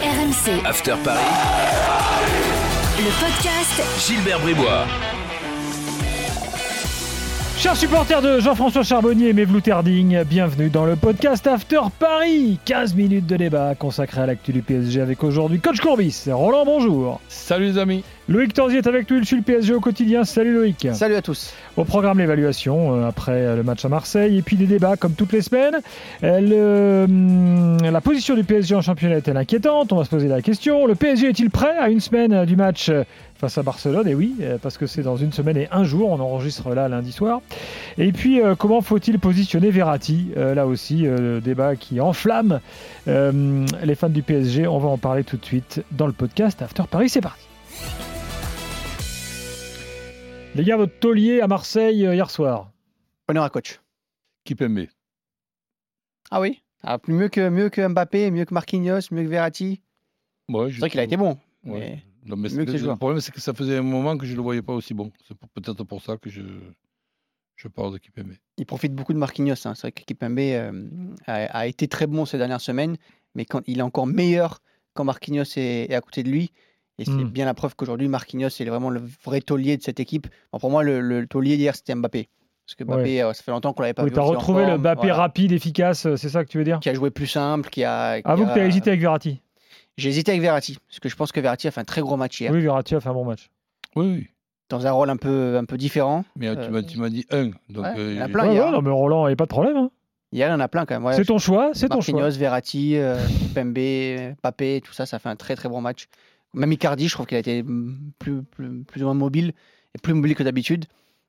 RMC, After Paris, le podcast. Gilbert Bribois. Chers supporters de Jean-François Charbonnier et Mevlou Terding, bienvenue dans le podcast After Paris. 15 minutes de débat consacré à l'actu du PSG avec aujourd'hui Coach Courbis. Roland, bonjour. Salut les amis. Loïc Torzier est avec nous, il suit le PSG au quotidien. Salut Loïc. Salut à tous. Au programme l'évaluation euh, après euh, le match à Marseille et puis des débats comme toutes les semaines. Euh, le, hum, la position du PSG en championnat est-elle inquiétante On va se poser la question. Le PSG est-il prêt à une semaine euh, du match euh, face à Barcelone Et oui, euh, parce que c'est dans une semaine et un jour. On enregistre là lundi soir. Et puis euh, comment faut-il positionner Verratti? Euh, Là aussi, euh, débat qui enflamme euh, les fans du PSG. On va en parler tout de suite dans le podcast After Paris. C'est parti. Les gars, votre taulier à Marseille euh, hier soir. Honneur à coach. Kipembe. Ah oui ah, plus mieux que, mieux que Mbappé, mieux que Marquinhos, mieux que Verratti. Ouais, C'est vrai qu'il a été bon. mais- Ouais. Non, mais mieux que c'est- ces joueurs. le problème, c'est que ça faisait un moment que je ne le voyais pas aussi bon. C'est peut-être pour ça que je, je parle de Kipembe. Il profite beaucoup de Marquinhos. hein. C'est vrai que Kipembe euh, a, a été très bon ces dernières semaines, mais quand, il est encore meilleur quand Marquinhos est, est à côté de lui. Et c'est Mm. bien la preuve qu'aujourd'hui, Marquinhos est vraiment le vrai taulier de cette équipe. Bon, pour moi, le, le taulier d'hier, c'était Mbappé. Parce que Mbappé, euh, ça fait longtemps qu'on l'avait pas Oui, vu. tu as retrouvé le Mbappé voilà. rapide, efficace, euh, c'est ça que tu veux dire? Qui a joué plus simple, qui a. qui Avoue que tu as hésité avec Verratti? J'ai hésité avec Verratti, parce que je pense que Verratti a fait un très gros match hier, Oui, Verratti a fait un bon match. Oui, oui. dans un rôle un peu, un peu différent. Mais Euh, tu m'as- tu m'as dit un. Donc, ouais, euh, il y en a plein. Ouais, hier, ouais, hein. non, mais Roland, il n'y a pas de problème. hein. Hier, il y en a plein quand même. ouais. c'est ton choix, c'est ton choix. Marquinhos, Verratti, euh, Pembe, Papé, tout ça, ça fait un très très bon match. Même Icardi, je trouve qu'il a été plus, plus, plus ou moins mobile, et plus mobile que d'habitude.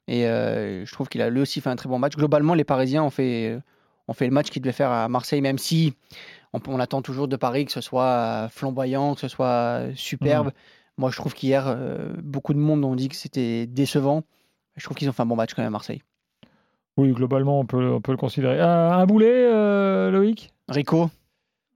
Et euh, je trouve qu'il a lui aussi fait un très bon match. Globalement, les Parisiens ont fait, ont fait le match qu'ils devaient faire à Marseille, même si on, on attend toujours de Paris que ce soit flamboyant, que ce soit superbe. Moi, je trouve qu'hier, euh, beaucoup de monde ont dit que c'était décevant. Je trouve qu'ils ont fait un bon match quand même à Marseille. Oui, globalement, on peut, on peut le considérer. Euh, un boulet, euh, Loïc? Rico.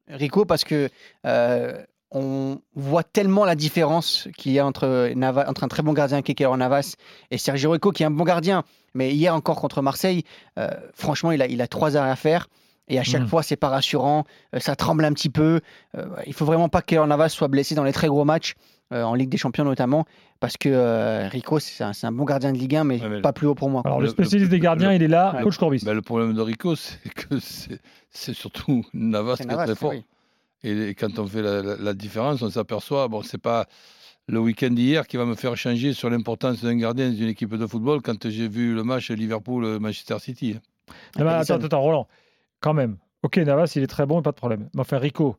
Rico, parce que euh, on voit tellement la différence qu'il y a entre, Nava- entre un très bon gardien qui est Keylor Navas et Sergio Rico qui est un bon gardien. Mais hier encore contre Marseille, euh, franchement, il a, il a trois arrêts à faire. Et à chaque Mhm. fois, c'est pas rassurant. euh, ça tremble un petit peu. Euh, il faut vraiment pas que Keylor Navas soit blessé dans les très gros matchs, euh, en Ligue des Champions notamment, parce que euh, Rico, c'est un, bon gardien de Ligue 1, mais Ouais, mais- pas plus haut pour moi. Alors, le, le- spécialiste le- des gardiens, le- il est là, Ouais. coach Corbis. Ben, le problème de Rico, c'est que c'est surtout Navas qui est très fort. oui. Et, quand on fait la, la- la différence, on s'aperçoit, bon, c'est pas le week-end d'hier qui va me faire changer sur l'importance d'un gardien d'une équipe de football quand j'ai vu le match Liverpool-Manchester City. Non, mais Alisson. attends, attends, Roland, quand même. Ok, Navas, il est très bon, pas de problème. Mais enfin, Rico,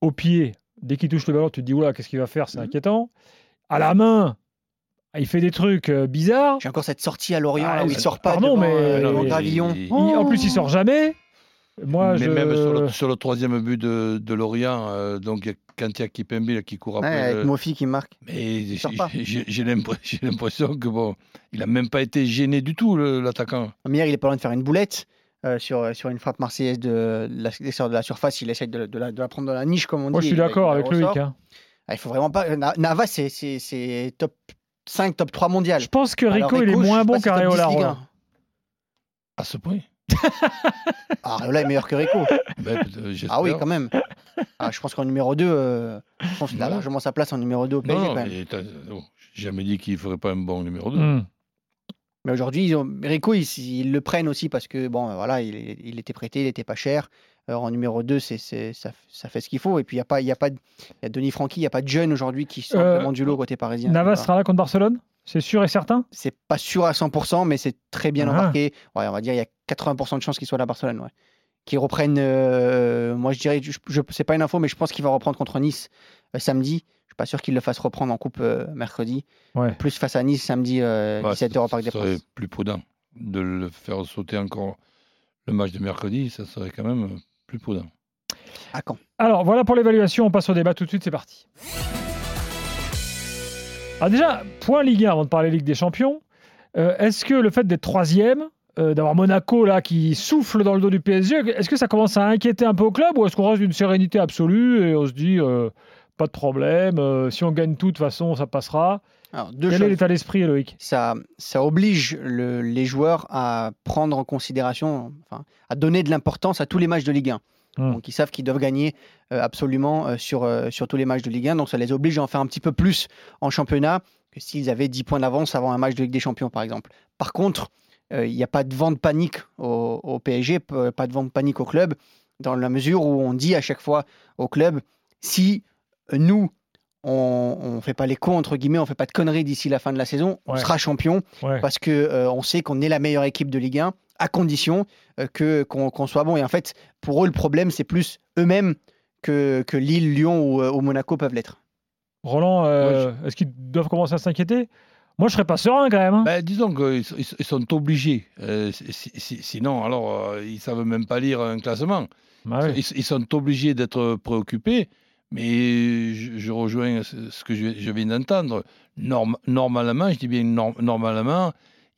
au pied, dès qu'il touche le ballon, tu te dis, oula, qu'est-ce qu'il va faire? C'est Mhm. inquiétant. À la main, il fait des trucs euh, bizarres. J'ai encore cette sortie à Lorient, Ah, là où il sort pas pardon, devant, mais- euh, mais- Gravillon. Il- Il- en plus, il sort jamais. Moi, Mais je... même sur le, sur le troisième but de, de Lorient, euh, donc il y a- quand il y a Kipembe qui court Ouais, après. avec le- Mofi qui marque. mais j'ai- l'impression que bon, il a même pas été gêné du tout l'attaquant. Hier, il est pas loin de faire une boulette euh, sur, sur une frappe marseillaise de la, l'extérieur de la surface. Il essaie de, de la, de la prendre dans la niche, comme on dit. Moi, je suis d'accord avec. Loïc. hein. Ah, il faut vraiment pas. Na- Navas, c'est- top 5, top 3 mondial. Je pense que Alors, Rico, il est moins bon pas si c'est top 10 qu'Areola. Ligue Roland. 1. À ce point Areola est meilleur que Rico. Ben, euh. Ah oui, quand même. Ah, je pense qu'en numéro 2, je pense qu'il a largement sa place en numéro 2 au PSG. Non, quand même. mais t'as- non, j'ai jamais dit qu'il ne ferait pas un bon numéro 2. Hmm. Mais aujourd'hui, ont- Rico, ils, ils le prennent aussi parce que, bon, voilà, il, il était prêté, il était pas cher. Alors, en numéro 2, c'est, c'est- ça, ça fait ce qu'il faut. Et puis, il y a pas, il y a pas, y a Denis Francky, il n'y a pas de jeunes aujourd'hui qui sont Euh, vraiment du lot côté parisien. Navas Voilà. sera là contre Barcelone? C'est sûr et certain? C'est pas sûr à 100%, mais c'est très bien Ah. embarqué. Ouais, on va dire, il y a 80% de chances qu'il soit là à Barcelone. Ouais. Qu'ils reprennent, euh, moi je dirais, je, je, c'est pas une info, mais je pense qu'il va reprendre contre Nice euh, samedi. Je suis pas sûr qu'il le fasse reprendre en coupe euh, mercredi. Ouais. Plus face à Nice samedi, euh, Ouais, 17h au Parc des Ce serait Princes. plus prudent de le faire sauter encore le match de mercredi. Ça serait quand même plus prudent. À quand? Alors, voilà pour l'évaluation. On passe au débat tout de suite. C'est parti. Ah, déjà, point Ligue 1 avant de parler Ligue des Champions. Euh, est-ce que le fait d'être troisième, euh, d'avoir Monaco là qui souffle dans le dos du PSG, est-ce que ça commence à inquiéter un peu au club ou est-ce qu'on reste d'une sérénité absolue et on se dit euh, pas de problème, euh, si on gagne tout de toute façon ça passera? Alors, deux Quel est l'état d'esprit Loïc? Ça, ça oblige le- les joueurs à prendre en considération, enfin, à donner de l'importance à tous les matchs de Ligue 1. Hmm. Donc ils savent qu'ils doivent gagner absolument sur, sur tous les matchs de Ligue 1. Donc ça les oblige à en faire un petit peu plus en championnat que s'ils avaient 10 points d'avance avant un match de Ligue des Champions, par exemple. Par contre, il n'y a pas de vent de panique au, au PSG, pas de vent de panique au club, dans la mesure où on dit à chaque fois au club, si euh, nous, on ne fait pas les cons, entre guillemets, on ne fait pas de conneries d'ici la fin de la saison, on sera champion Ouais. parce que euh, on sait qu'on est la meilleure équipe de Ligue 1 à condition euh, que qu'on soit bon. Et en fait, pour eux, le problème, c'est plus eux-mêmes que, que Lille, Lyon ou, euh, ou Monaco peuvent l'être. Roland, euh, est-ce qu'ils doivent commencer à s'inquiéter? Moi, je serais pas serein quand même. hein. Ben, disons qu'ils sont- ils sont obligés. Euh, si- si- sinon, alors, euh, ils ne savent même pas lire un classement. Bah. Ils, ils sont obligés d'être préoccupés, mais je, je rejoins ce que je, je viens d'entendre. Norm- normalement, je dis bien nor- normalement,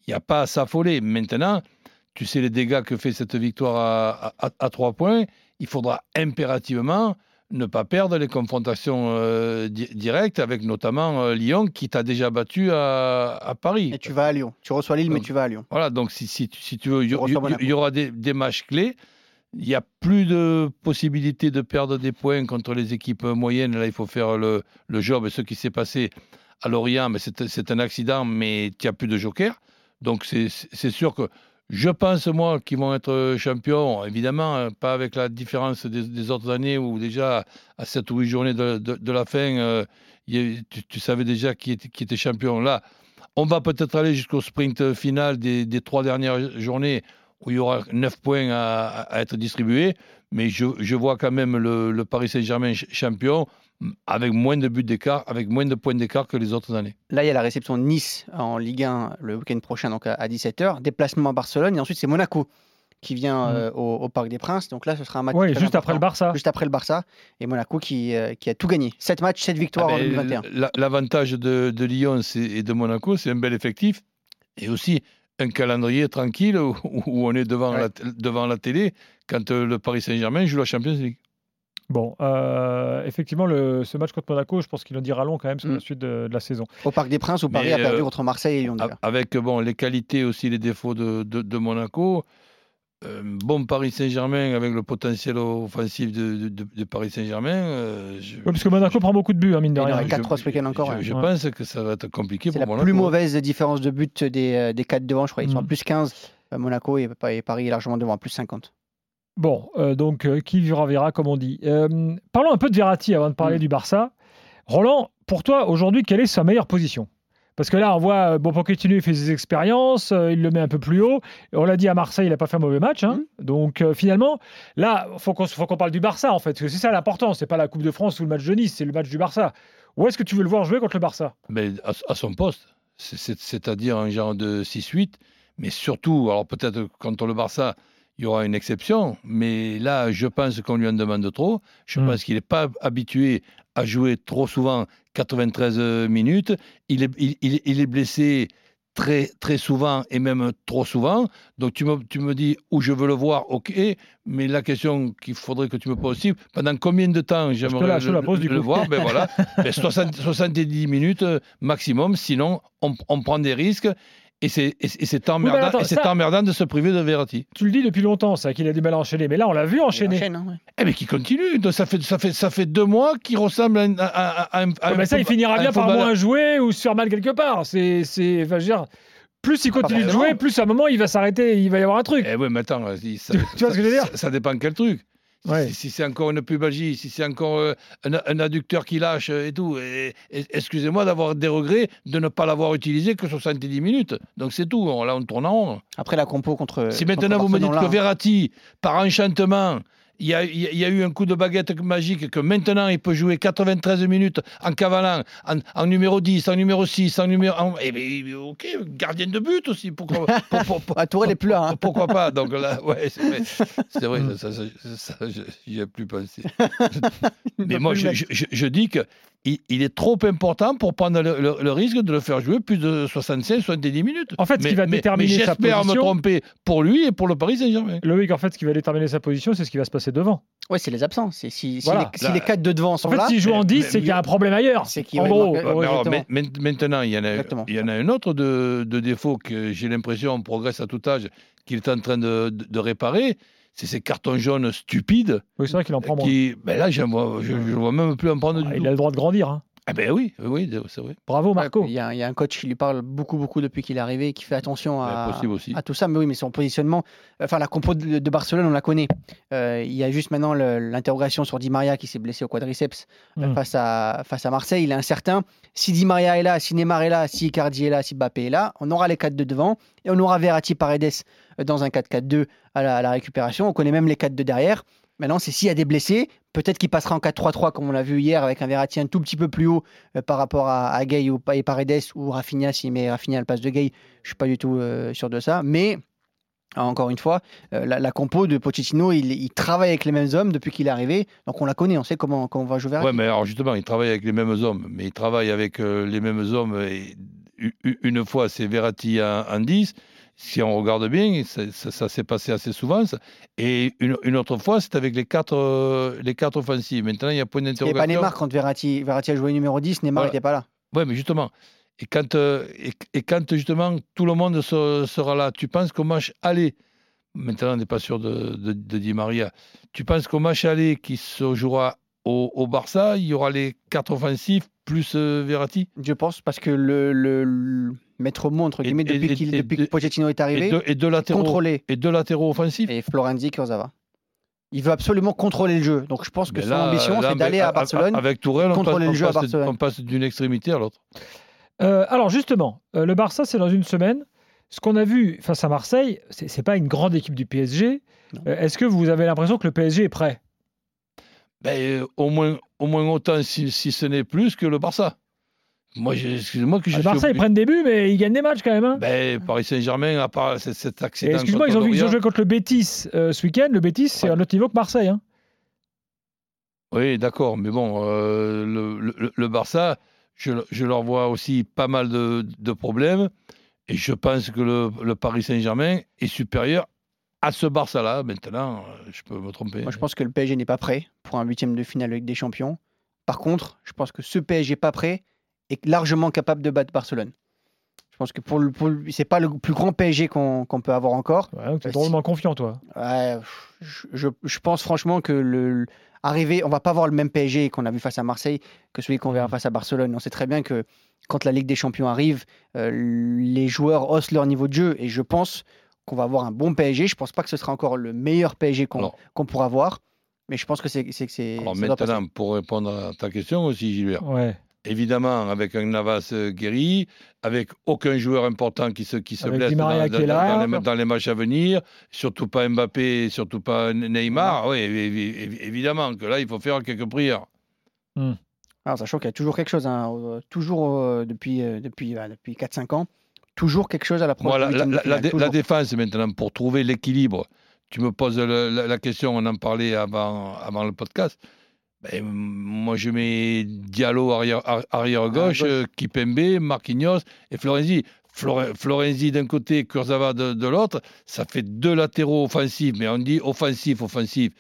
il n'y a pas à s'affoler. Maintenant, tu sais les dégâts que fait cette victoire à, à, à trois points. Il faudra impérativement ne pas perdre les confrontations euh, di- directes avec notamment euh, Lyon qui t'a déjà battu à, à Paris. Et tu vas à Lyon. Tu reçois Lille, mais tu vas à Lyon. Voilà, donc si, si, tu- si tu veux, il y, Tu aura des, des matchs clés. Il n'y a plus de possibilité de perdre des points contre les équipes moyennes. Là, il faut faire le, le job. Et ce qui s'est passé à Lorient, mais c'est un accident, mais il n'y a plus de joker. Donc c'est sûr que je pense, moi, qu'ils vont être champions. Évidemment, euh, pas avec la différence des, autres années où déjà, à 7 ou 8 journées de, la fin, euh, tu, savais déjà qui était, champion. Là, on va peut-être aller jusqu'au sprint final des, trois dernières journées où il y aura 9 points à être distribués. Mais je, je vois quand même le, le Paris Saint-Germain ch- champion avec moins de buts d'écart, avec moins de points d'écart que les autres années. Là, il y a la réception de Nice en Ligue 1 le week-end prochain, donc à, 17h. Déplacement à Barcelone. Et ensuite, c'est Monaco qui vient Mhm. euh, au, au Parc des Princes. Donc là, ce sera un match. Très juste après le. Barça. Juste après le Barça. Et Monaco qui, euh, qui a tout gagné. 7 matchs, 7 victoires Ah en ben, 2021. la- L'avantage de, de Lyon c'est- et de Monaco, c'est un bel effectif et aussi un calendrier tranquille où, où on est devant, Ouais. la, devant la télé quand euh, le Paris Saint-Germain joue la Champions League. Bon, euh, effectivement, le, ce match contre Monaco, je pense qu'il en dira long quand même sur Mm. la suite de, de la saison. Au Parc des Princes, où Paris Mais, a perdu euh, contre Marseille et Lyon. Avec bon, les qualités aussi, les défauts de, de- de Monaco. Euh, bon Paris Saint-Germain avec le potentiel offensif de, de- de- de Paris Saint-Germain. euh, je- parce que Monaco prend beaucoup de buts, hein, mine de Il y en rien. aurait je- 4-3 ce week-end encore, Je, ouais. je Ouais. pense que ça va être compliqué C'est pour la Monaco. plus mauvaise différence de but des, euh, des 4 devant, je crois. Ils sont à Mm. plus 15. euh, Monaco et, et Paris est largement devant, à plus 50. Bon, euh, donc euh, qui vivra verra, comme on dit. Euh, parlons un peu de Verratti avant de parler Mm. du Barça. Roland, pour toi, aujourd'hui, quelle est sa meilleure position? Parce que là, on voit, euh, bon, Pochettino, il fait ses expériences, euh, il le met un peu plus haut. On l'a dit à Marseille, il n'a pas fait un mauvais match. hein. Donc euh, finalement, là, il faut qu'on parle du Barça, en fait. Parce que c'est ça l'important. C'est pas la Coupe de France ou le match de Nice, c'est le match du Barça. Où est-ce que tu veux le voir jouer contre le Barça? Mais à, à son poste, c'est- c'est- c'est-à-dire un genre de 6-8, mais surtout, alors peut-être contre le Barça, il y aura une exception, mais là, je pense qu'on lui en demande trop. Je Mm. pense qu'il n'est pas habitué à jouer trop souvent 93 minutes. Il est, il, il- il est blessé très, très souvent et même trop souvent. Donc tu me, tu me dis où je veux le voir, ok, mais la question qu'il faudrait que tu me poses aussi, pendant combien de temps te j'aimerais le, la pose, du le coup. voir? Ben voilà, Ben, 60 70 minutes euh, maximum, sinon on, on prend des risques et c'est emmerdant, attends, et c'est ça- emmerdant de se priver de Verratti. Tu le dis depuis longtemps, ça, qu'il a du mal à enchaîner. Mais là, on l'a vu enchaîner. enchaîne, hein, ouais. Eh mais qui continue, donc ça fait, ça fait, ça fait deux mois qu'il ressemble à, un- à- à- un mais ça, il finira bien par moins jouer ou se faire mal quelque part. C'est, c'est, enfin, je veux dire, plus il continue de forcément. jouer, plus à un moment il va s'arrêter, il va y avoir un truc. Eh ouais, mais attends, ça, Tu vois ce que je veux dire ça, ça dépend quel truc. Si- Ouais. Si, si c'est encore une pubalgie, si c'est encore euh, un, un adducteur qui lâche euh, et tout, et- et- excusez-moi d'avoir des regrets de ne pas l'avoir utilisé que 70 minutes. Donc c'est tout, on- là on tourne en rond. Après la compo contre. Si contre maintenant vous me dites que là, Verratti, par enchantement, il y, a, il y eu un coup de baguette magique, que maintenant il peut jouer 93 minutes en cavalant, en, en numéro 10, en numéro 6, en numéro. en- eh bien, ok, gardien de but aussi. Pourquoi, pour- pour- est plus là. hein. pourquoi pas Donc là, ouais, c'est vrai, c'est vrai ça, ça, ça, ça, je- j'y ai plus pensé. Mais moi, je- je dis que il, il est trop important pour prendre le, le- le risque de le faire jouer plus de 65, 70 minutes. En fait, ce mais, qui va mais- déterminer mais sa j'espère me position- tromper pour lui et pour le Paris Saint-Germain. Loïc, en fait, ce qui va déterminer sa position, c'est ce qui va se passer devant. Ouais, c'est les absents. Si, si Voilà. les, si Là- les quatre de devant sont En fait, là. s'il joue en mais- 10, mais- c'est qu'il y a un problème ailleurs. C'est qu'il En va gros, alors, maintenant, il y en a, il y en a un autre de, de défaut que j'ai l'impression on progresse à tout âge, qu'il est en train de, de- de réparer. C'est ces cartons jaunes stupides. Oui, c'est vrai qu'il en prend moins. Qui, ben là, j'en vois, je ne vois même plus en prendre du Ah, tout. il a le droit de grandir. hein. Ah ben oui, oui, c'est vrai. Bravo Marco. Il y, a, il y a un coach qui lui parle beaucoup, beaucoup depuis qu'il est arrivé, qui fait attention Ouais, à, aussi. à tout ça. Mais oui, mais son positionnement, enfin la compo de, de Barcelone, on la connaît. Euh, il y a juste maintenant l'interrogation sur Di Maria qui s'est blessé au quadriceps euh, Mm. face, à, face à Marseille. Il est incertain. Si Di Maria est là, si Neymar est là, si Icardi est là, si Mbappé est là, on aura les 4 de devant et on aura Verratti Paredes euh, dans un 4-4-2 à la, à la récupération. On connaît même les 4 de derrière. Maintenant, c'est s'il y a des blessés, peut-être qu'il passera en 4-3-3 comme on l'a vu hier avec un Verratti un tout petit peu plus haut euh, par rapport à, à Gay ou, et Paredes ou Rafinha s'il met Rafinha la place de Gay. Je suis pas du tout euh, sûr de ça. Mais encore une fois, euh, la, compo de Pochettino, il, il travaille avec les mêmes hommes depuis qu'il est arrivé. Donc on la connaît, on sait comment, on va jouer. Ouais, mais alors justement, il travaille avec les mêmes hommes, mais il travaille avec les mêmes hommes. Une fois, c'est Verratti en, en 10. Si on regarde bien, ça, ça- ça s'est passé assez souvent. ça. Et une, une autre fois, c'est avec les quatre, euh, les quatre offensives. Maintenant, il y a point Il n'y avait d'interrogation. pas Neymar quand Verratti, Verratti a joué numéro 10, Neymar Voilà. n'était pas là. Oui, mais justement. Et quand, euh, et, et quand justement tout le monde se- sera là, tu penses qu'au match aller, maintenant on n'est pas sûr de, de, de Di Maria, tu penses qu'au match aller qui se jouera au, au Barça, il y aura les quatre offensifs plus euh, Verratti? Je pense parce que le, le- le maître mot, entre Et- guillemets, et- depuis, et- qu'il- et- depuis que et- Pochettino est et arrivé, deux, et deux latéraux, contrôler. et deux latéraux offensifs? Et Florenzi, Kurzawa. Il veut absolument contrôler le jeu. Donc je pense que son ambition, là, c'est d'aller avec- à Barcelone. Avec Tourelle, on contrôler passe, le jeu à on passe- Barcelone. on passe d'une extrémité à l'autre. Euh, alors justement, euh, le Barça, c'est dans une semaine. Ce qu'on a vu face à Marseille, c'est pas une grande équipe du PSG. Euh, Est-ce que vous avez l'impression que le PSG est prêt? Ben, euh, au, moins, au moins autant, si, si ce n'est plus, que le Barça. Moi, excusez-moi que je Le suis Barça, ils prennent des buts, mais ils gagnent des matchs quand même. hein. Ben, Paris Saint-Germain, à part cet, cet Et accident. Excuse-moi, ils, ont vu- ils ont joué contre le Betis euh, ce week-end. Le Betis, c'est Ouais. un autre niveau que Marseille. hein. Oui, d'accord, mais bon, euh, le, le- le Barça, je, je leur vois aussi pas mal de, de problèmes, et je pense que le, le Paris Saint-Germain est supérieur à ce Barça-là. Maintenant, euh, je peux me tromper. Moi, je pense que le PSG n'est pas prêt pour un huitième de finale avec des champions. Par contre, je pense que ce PSG pas prêt est largement capable de battre Barcelone. Je pense que pour le, pour le- c'est pas le plus grand PSG qu'on qu'on peut avoir encore. Ouais, donc t'es Euh, drôlement confiant, toi. Ouais, je, je- je pense franchement que le, le- arriver, on va pas voir le même PSG qu'on a vu face à Marseille que celui qu'on verra face à Barcelone. On sait très bien que quand la Ligue des Champions arrive, euh, les joueurs haussent leur niveau de jeu et je pense qu'on va avoir un bon PSG. Je pense pas que ce sera encore le meilleur PSG qu'on pourra voir, mais je pense que c'est. Alors ça doit passer. maintenant, pour répondre à ta question aussi, Gilbert, Ouais. évidemment, avec un Navas euh, guéri, avec aucun joueur important qui se, qui se Avec blesse dans, qui les, dans les matchs à venir, surtout pas Mbappé, surtout pas Neymar, oui, évi- évi- évidemment que là, il faut faire quelques prières. Alors, sachant qu'il y a toujours quelque chose, hein, euh, toujours euh, depuis, euh, depuis, bah, depuis 4-5 ans, toujours quelque chose à la, de la- la dé- la toujours. défense, maintenant, pour trouver l'équilibre, tu me poses le- la, la question, on en parlait avant, avant le podcast. Ben, moi, je mets Diallo arrière, ar- arrière gauche, gauche. euh, Kipembe, Marquinhos et Florenzi. Flore- Florenzi d'un côté, Kurzawa de, de l'autre, ça fait deux latéraux offensifs, mais on dit offensif, offensif.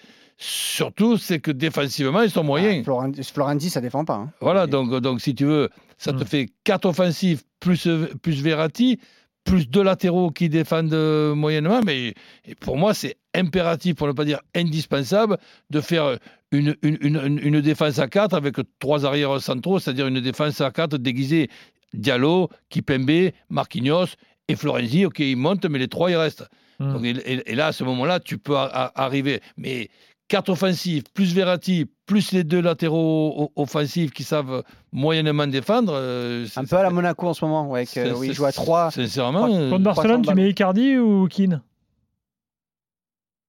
Surtout, c'est que défensivement, ils sont moyens. Ah, Florenzi, Florenzi, ça défend pas. hein. Voilà, donc, donc si tu veux, ça te Mm. fait quatre offensifs plus, plus Verratti, plus deux latéraux qui défendent euh, moyennement. Mais et pour moi, c'est impératif, pour ne pas dire indispensable, de faire une, une, une, une défense à quatre avec trois arrières centraux, c'est-à-dire une défense à quatre déguisée Diallo, Kipembe, Marquinhos et Florenzi. Ok, ils montent, mais les trois, ils restent. Hmm. Donc, et, et- et là, à ce moment-là, tu peux a- a- arriver. Mais quatre offensifs, plus Verratti, plus les deux latéraux offensifs qui savent moyennement défendre. euh, Un peu à la Monaco en ce moment, ouais, que- c'est- où il c'est- joue à 3. Sincèrement, Trois- euh, Contre Barcelone, tu 300 mets Icardi ou Keane?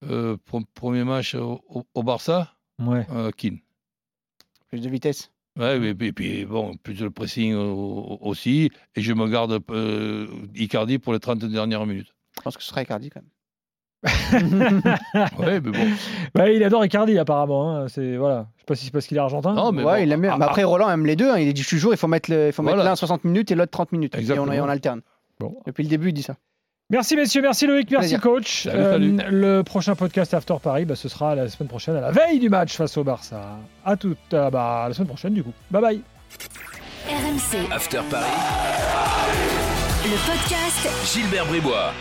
Euh, premier match au, au- au Barça, Ouais. euh, Keane. Plus de vitesse. Ouais, et puis, et puis, bon, plus de pressing au- au- aussi. Et je me garde euh, Icardi pour les 30 dernières minutes. Je pense que ce sera Icardi quand même. Ouais, mais bon. Ouais, il adore Icardi apparemment. hein. C'est voilà. Je sais pas si c'est parce qu'il est argentin. Non, mais ouais, bon, il aime bien. ah, Mais après, Roland aime les deux. hein. Il dit toujours il faut mettre le- il faut mettre Voilà. l'un 60 minutes et l'autre 30 minutes. Et on, Exactement. et on alterne. Bon. Depuis le début, il dit ça. Merci messieurs, merci Loïc, merci Plaisir. coach. Salut, salut. Le prochain podcast After Paris, bah, ce sera la semaine prochaine, à la veille du match face au Barça. À toute, euh, bah, à la semaine prochaine du coup. Bye bye. RMC, After Paris, le podcast Gilbert Bribois.